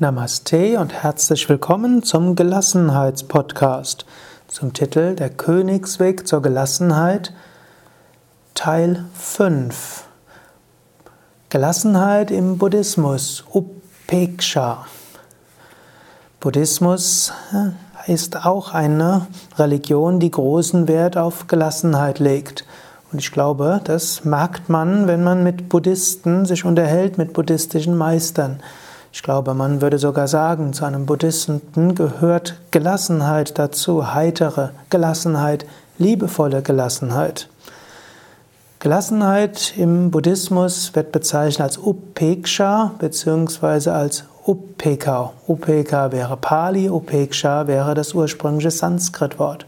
Namaste und herzlich willkommen zum Gelassenheitspodcast zum Titel Der Königsweg zur Gelassenheit Teil 5 Gelassenheit im Buddhismus Upeksha Buddhismus äh, ist auch eine Religion, die großen Wert auf Gelassenheit legt. Und ich glaube, das merkt man, wenn man mit Buddhisten sich unterhält, mit buddhistischen Meistern. Ich glaube, man würde sogar sagen, zu einem Buddhisten gehört Gelassenheit dazu, heitere Gelassenheit, liebevolle Gelassenheit. Gelassenheit im Buddhismus wird bezeichnet als Upeksha bzw. als Upeka. Upeka wäre Pali, Upeksha wäre das ursprüngliche Sanskritwort.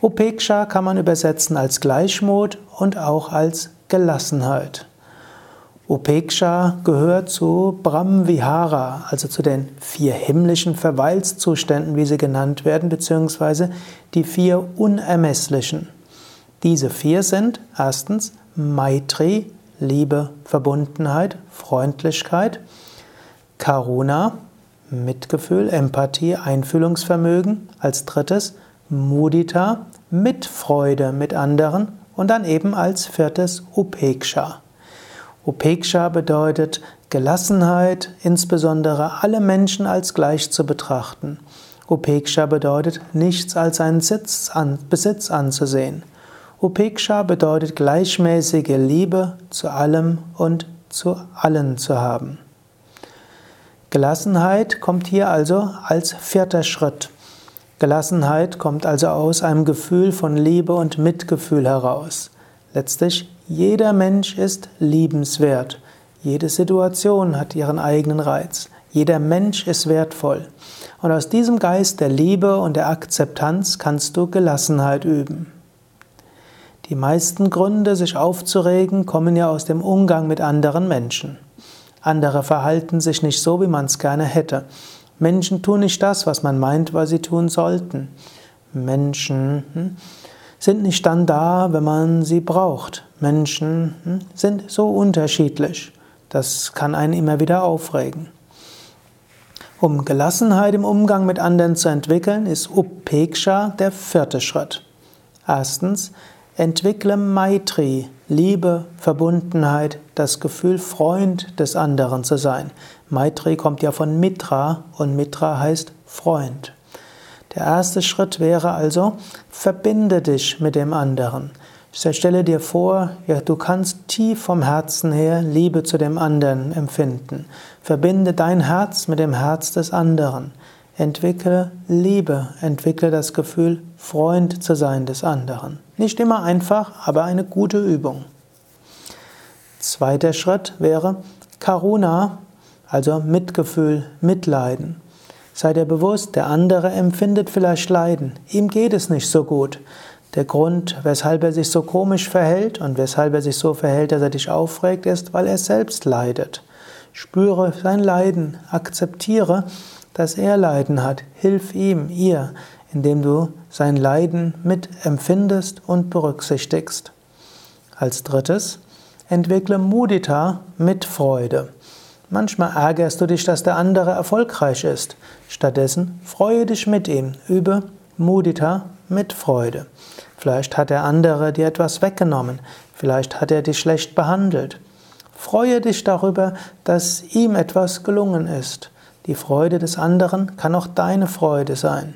Upeksha kann man übersetzen als Gleichmut und auch als Gelassenheit. Upeksha gehört zu Brahmvihara, also zu den vier himmlischen Verweilszuständen, wie sie genannt werden, beziehungsweise die vier unermesslichen. Diese vier sind erstens Maitri, Liebe, Verbundenheit, Freundlichkeit, Karuna, Mitgefühl, Empathie, Einfühlungsvermögen, als drittes Mudita, Mitfreude mit anderen und dann eben als viertes Upeksha. Upeksha bedeutet Gelassenheit, insbesondere alle Menschen als gleich zu betrachten. Upeksha bedeutet nichts als einen an, Besitz anzusehen. Upeksha bedeutet gleichmäßige Liebe zu allem und zu allen zu haben. Gelassenheit kommt hier also als vierter Schritt. Gelassenheit kommt also aus einem Gefühl von Liebe und Mitgefühl heraus. Letztlich jeder Mensch ist liebenswert. Jede Situation hat ihren eigenen Reiz. Jeder Mensch ist wertvoll. Und aus diesem Geist der Liebe und der Akzeptanz kannst du Gelassenheit üben. Die meisten Gründe, sich aufzuregen, kommen ja aus dem Umgang mit anderen Menschen. Andere verhalten sich nicht so, wie man es gerne hätte. Menschen tun nicht das, was man meint, was sie tun sollten. Menschen hm, sind nicht dann da, wenn man sie braucht. Menschen hm, sind so unterschiedlich. Das kann einen immer wieder aufregen. Um Gelassenheit im Umgang mit anderen zu entwickeln, ist Upeksha der vierte Schritt. Erstens, entwickle Maitri, Liebe, Verbundenheit, das Gefühl, Freund des anderen zu sein. Maitri kommt ja von Mitra und Mitra heißt Freund. Der erste Schritt wäre also, verbinde dich mit dem anderen. Stelle dir vor, ja, du kannst tief vom Herzen her Liebe zu dem anderen empfinden. Verbinde dein Herz mit dem Herz des anderen. Entwickle Liebe, entwickle das Gefühl, Freund zu sein des anderen. Nicht immer einfach, aber eine gute Übung. Zweiter Schritt wäre Karuna, also Mitgefühl, Mitleiden. Sei dir bewusst, der andere empfindet vielleicht Leiden. Ihm geht es nicht so gut. Der Grund, weshalb er sich so komisch verhält und weshalb er sich so verhält, dass er dich aufregt, ist, weil er selbst leidet. Spüre sein Leiden, akzeptiere, dass er Leiden hat. Hilf ihm, ihr, indem du sein Leiden mitempfindest und berücksichtigst. Als drittes, entwickle Mudita mit Freude. Manchmal ärgerst du dich, dass der andere erfolgreich ist. Stattdessen freue dich mit ihm. Übe Mudita mit Freude. Vielleicht hat der andere dir etwas weggenommen. Vielleicht hat er dich schlecht behandelt. Freue dich darüber, dass ihm etwas gelungen ist. Die Freude des anderen kann auch deine Freude sein.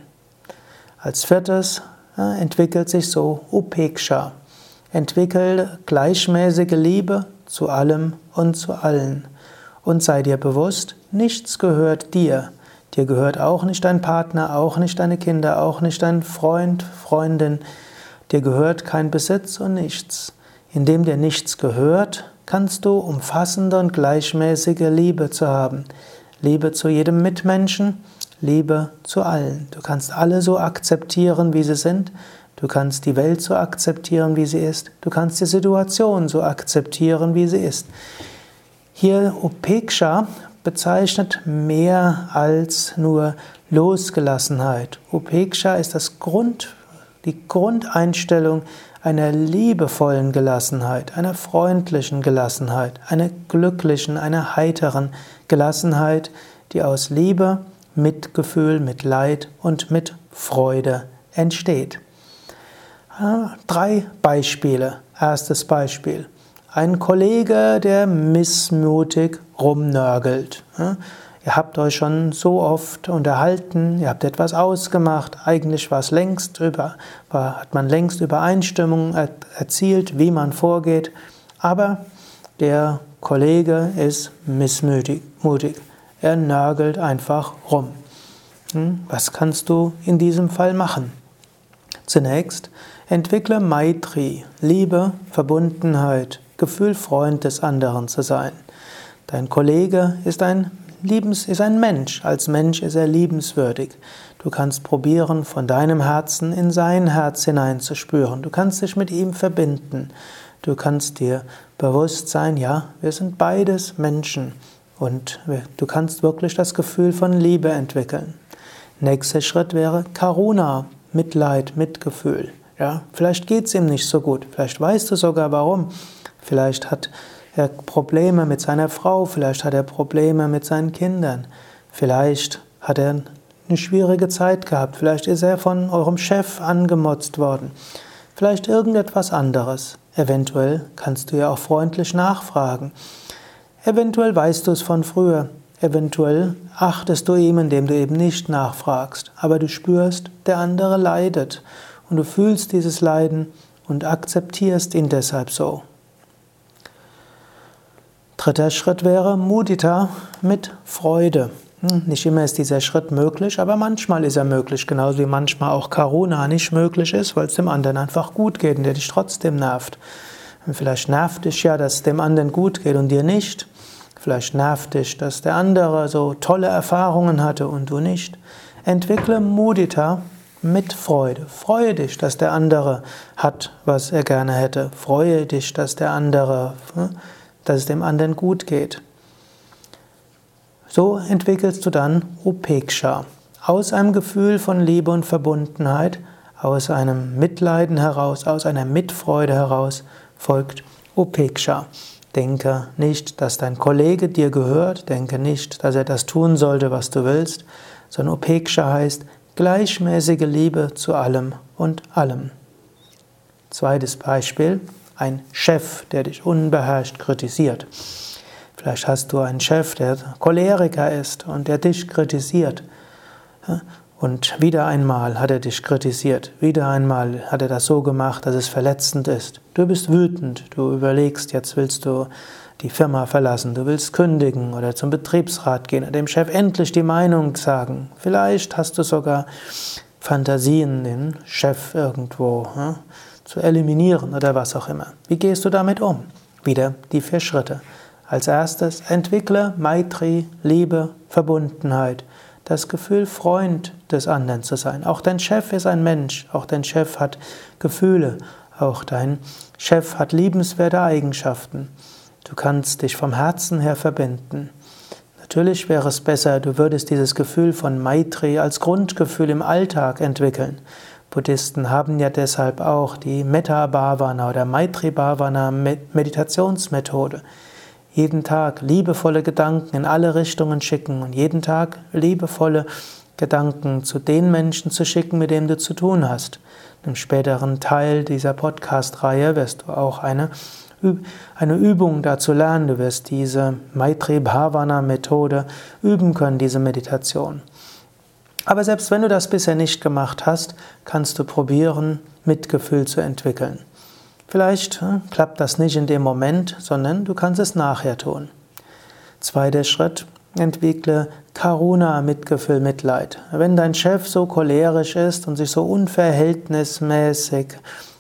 Als viertes äh, entwickelt sich so Upeksha. Entwickel gleichmäßige Liebe zu allem und zu allen und sei dir bewusst, nichts gehört dir. Dir gehört auch nicht dein Partner, auch nicht deine Kinder, auch nicht dein Freund, Freundin. Dir gehört kein Besitz und nichts. Indem dir nichts gehört, kannst du umfassende und gleichmäßige Liebe zu haben. Liebe zu jedem Mitmenschen, Liebe zu allen. Du kannst alle so akzeptieren, wie sie sind. Du kannst die Welt so akzeptieren, wie sie ist. Du kannst die Situation so akzeptieren, wie sie ist. Hier Upeksha bezeichnet mehr als nur Losgelassenheit. Upeksha ist das Grund, die Grundeinstellung einer liebevollen Gelassenheit, einer freundlichen Gelassenheit, einer glücklichen, einer heiteren Gelassenheit, die aus Liebe, Mitgefühl, Mitleid und mit Freude entsteht. Drei Beispiele. Erstes Beispiel. Ein Kollege, der missmutig rumnörgelt. Ihr habt euch schon so oft unterhalten, ihr habt etwas ausgemacht, eigentlich war es längst über, war, hat man längst Übereinstimmung erzielt, wie man vorgeht, aber der Kollege ist missmutig, er nörgelt einfach rum. Hm, was kannst du in diesem Fall machen? Zunächst entwickle Maitri, Liebe, Verbundenheit, Gefühl, Freund des anderen zu sein. Dein Kollege ist ein Liebens ist ein Mensch. Als Mensch ist er liebenswürdig. Du kannst probieren, von deinem Herzen in sein Herz hineinzuspüren. Du kannst dich mit ihm verbinden. Du kannst dir bewusst sein, ja, wir sind beides Menschen. Und du kannst wirklich das Gefühl von Liebe entwickeln. Nächster Schritt wäre Karuna, Mitleid, Mitgefühl. Ja, vielleicht geht es ihm nicht so gut. Vielleicht weißt du sogar warum. Vielleicht hat er Probleme mit seiner Frau, vielleicht hat er Probleme mit seinen Kindern, vielleicht hat er eine schwierige Zeit gehabt, vielleicht ist er von eurem Chef angemotzt worden, vielleicht irgendetwas anderes. Eventuell kannst du ja auch freundlich nachfragen. Eventuell weißt du es von früher. Eventuell achtest du ihm, indem du eben nicht nachfragst. Aber du spürst, der andere leidet. Und du fühlst dieses Leiden und akzeptierst ihn deshalb so. Dritter Schritt wäre Mudita mit Freude. Hm, nicht immer ist dieser Schritt möglich, aber manchmal ist er möglich, genauso wie manchmal auch Karuna nicht möglich ist, weil es dem anderen einfach gut geht und der dich trotzdem nervt. Und vielleicht nervt dich ja, dass es dem anderen gut geht und dir nicht. Vielleicht nervt dich, dass der andere so tolle Erfahrungen hatte und du nicht. Entwickle Mudita mit Freude. Freue dich, dass der andere hat, was er gerne hätte. Freue dich, dass der andere hm, dass es dem anderen gut geht. So entwickelst du dann Upeksha. Aus einem Gefühl von Liebe und Verbundenheit, aus einem Mitleiden heraus, aus einer Mitfreude heraus folgt Upeksha. Denke nicht, dass dein Kollege dir gehört, denke nicht, dass er das tun sollte, was du willst, sondern Upeksha heißt gleichmäßige Liebe zu allem und allem. Zweites Beispiel ein Chef, der dich unbeherrscht kritisiert. Vielleicht hast du einen Chef, der Choleriker ist und der dich kritisiert. Und wieder einmal hat er dich kritisiert. Wieder einmal hat er das so gemacht, dass es verletzend ist. Du bist wütend. Du überlegst, jetzt willst du die Firma verlassen. Du willst kündigen oder zum Betriebsrat gehen und dem Chef endlich die Meinung sagen. Vielleicht hast du sogar Fantasien, den Chef irgendwo zu eliminieren oder was auch immer. Wie gehst du damit um? Wieder die vier Schritte. Als erstes entwickle Maitri, Liebe, Verbundenheit, das Gefühl, Freund des anderen zu sein. Auch dein Chef ist ein Mensch, auch dein Chef hat Gefühle, auch dein Chef hat liebenswerte Eigenschaften. Du kannst dich vom Herzen her verbinden. Natürlich wäre es besser, du würdest dieses Gefühl von Maitri als Grundgefühl im Alltag entwickeln. Buddhisten haben ja deshalb auch die Metta Bhavana oder Maitri Bhavana Meditationsmethode. Jeden Tag liebevolle Gedanken in alle Richtungen schicken und jeden Tag liebevolle Gedanken zu den Menschen zu schicken, mit denen du zu tun hast. Im späteren Teil dieser Podcast-Reihe wirst du auch eine, eine Übung dazu lernen. Du wirst diese Maitri Bhavana Methode üben können, diese Meditation. Aber selbst wenn du das bisher nicht gemacht hast, kannst du probieren, Mitgefühl zu entwickeln. Vielleicht hm, klappt das nicht in dem Moment, sondern du kannst es nachher tun. Zweiter Schritt, entwickle Karuna, Mitgefühl, Mitleid. Wenn dein Chef so cholerisch ist und sich so unverhältnismäßig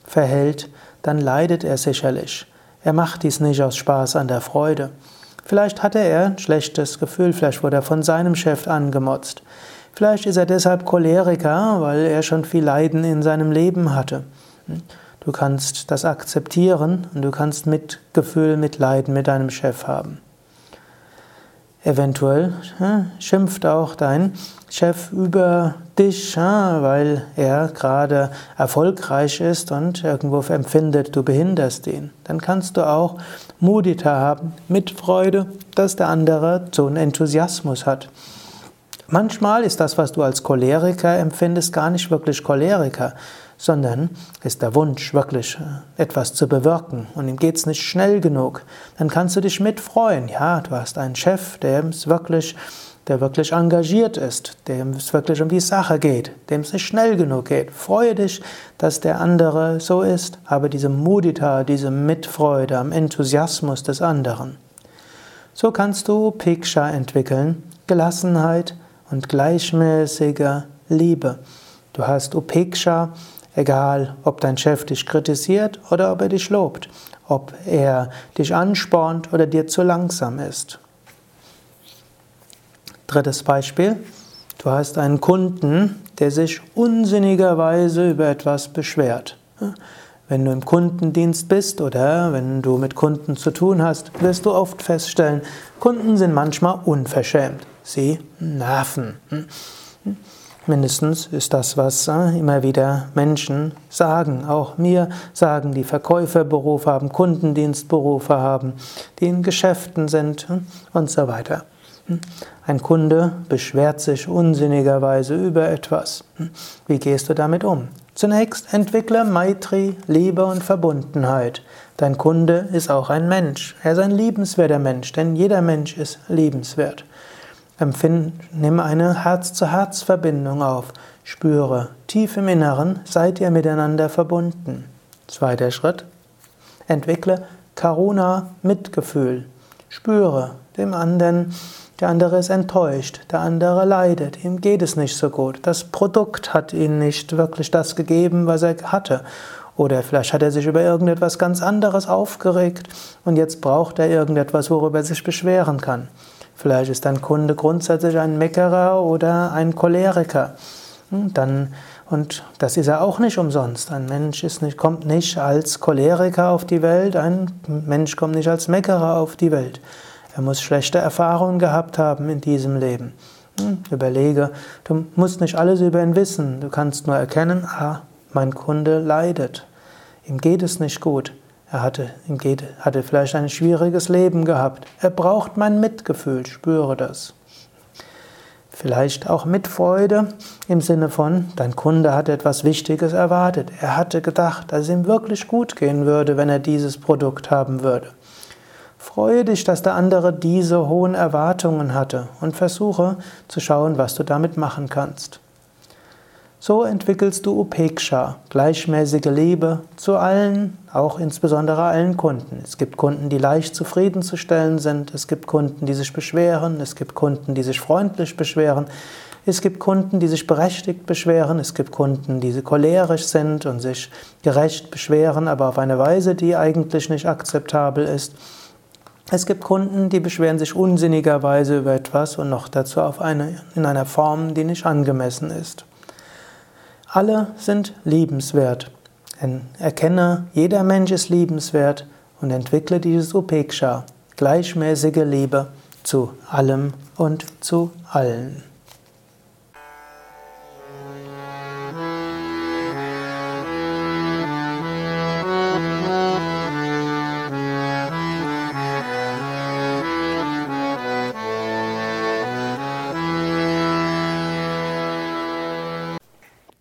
verhält, dann leidet er sicherlich. Er macht dies nicht aus Spaß an der Freude. Vielleicht hatte er ein schlechtes Gefühl, vielleicht wurde er von seinem Chef angemotzt. Vielleicht ist er deshalb Choleriker, weil er schon viel Leiden in seinem Leben hatte. Du kannst das akzeptieren und du kannst Mitgefühl, Mitleiden mit deinem Chef haben. Eventuell schimpft auch dein Chef über dich, weil er gerade erfolgreich ist und irgendwo empfindet, du behinderst ihn. Dann kannst du auch Mudita haben, Mitfreude, dass der andere so einen Enthusiasmus hat. Manchmal ist das, was du als Choleriker empfindest, gar nicht wirklich Choleriker, sondern ist der Wunsch, wirklich äh, etwas zu bewirken und ihm geht es nicht schnell genug. Dann kannst du dich mitfreuen. Ja, du hast einen Chef, der es wirklich, der wirklich engagiert ist, dem es wirklich um die Sache geht, dem es nicht schnell genug geht. Freue dich, dass der andere so ist, habe diese Mudita, diese Mitfreude am Enthusiasmus des anderen. So kannst du Piksha entwickeln, Gelassenheit, und gleichmäßiger Liebe. Du hast Upeksha, egal ob dein Chef dich kritisiert oder ob er dich lobt, ob er dich anspornt oder dir zu langsam ist. Drittes Beispiel. Du hast einen Kunden, der sich unsinnigerweise über etwas beschwert. Wenn du im Kundendienst bist oder wenn du mit Kunden zu tun hast, wirst du oft feststellen, Kunden sind manchmal unverschämt. Sie nerven. Mindestens ist das, was äh, immer wieder Menschen sagen. Auch mir sagen, die Verkäuferberufe haben, Kundendienstberufe haben, die in Geschäften sind hm, und so weiter. Hm. Ein Kunde beschwert sich unsinnigerweise über etwas. Hm. Wie gehst du damit um? Zunächst entwickle Maitri, Liebe und Verbundenheit. Dein Kunde ist auch ein Mensch. Er ist ein liebenswerter Mensch, denn jeder Mensch ist liebenswert. Empfind, nimm eine Herz-zu-Herz-Verbindung auf. Spüre, tief im Inneren seid ihr miteinander verbunden. Zweiter Schritt. Entwickle Karuna, Mitgefühl. Spüre dem anderen, der andere ist enttäuscht, der andere leidet, ihm geht es nicht so gut. Das Produkt hat ihm nicht wirklich das gegeben, was er hatte. Oder vielleicht hat er sich über irgendetwas ganz anderes aufgeregt und jetzt braucht er irgendetwas, worüber er sich beschweren kann. Vielleicht ist dein Kunde grundsätzlich ein Meckerer oder ein Choleriker. Hm, dann, und das ist er auch nicht umsonst. Ein Mensch nicht, kommt nicht als Choleriker auf die Welt, ein Mensch kommt nicht als Meckerer auf die Welt. Er muss schlechte Erfahrungen gehabt haben in diesem Leben. Hm, überlege, du musst nicht alles über ihn wissen. Du kannst nur erkennen, ah, mein Kunde leidet. Ihm geht es nicht gut. Er hatte, hatte vielleicht ein schwieriges Leben gehabt. Er braucht mein Mitgefühl, spüre das. Vielleicht auch Mitfreude im Sinne von, dein Kunde hat etwas Wichtiges erwartet. Er hatte gedacht, dass es ihm wirklich gut gehen würde, wenn er dieses Produkt haben würde. Freue dich, dass der andere diese hohen Erwartungen hatte und versuche zu schauen, was du damit machen kannst. So entwickelst du Upeksha, gleichmäßige Liebe zu allen, auch insbesondere allen Kunden. Es gibt Kunden, die leicht zufriedenzustellen sind, es gibt Kunden, die sich beschweren, es gibt Kunden, die sich freundlich beschweren, es gibt Kunden, die sich berechtigt beschweren, es gibt Kunden, die cholerisch sind und sich gerecht beschweren, aber auf eine Weise, die eigentlich nicht akzeptabel ist. Es gibt Kunden, die beschweren sich unsinnigerweise über etwas und noch dazu auf eine, in einer Form, die nicht angemessen ist. Alle sind liebenswert. Erkenne, jeder Mensch ist liebenswert und entwickle dieses Upeksha, gleichmäßige Liebe zu allem und zu allen.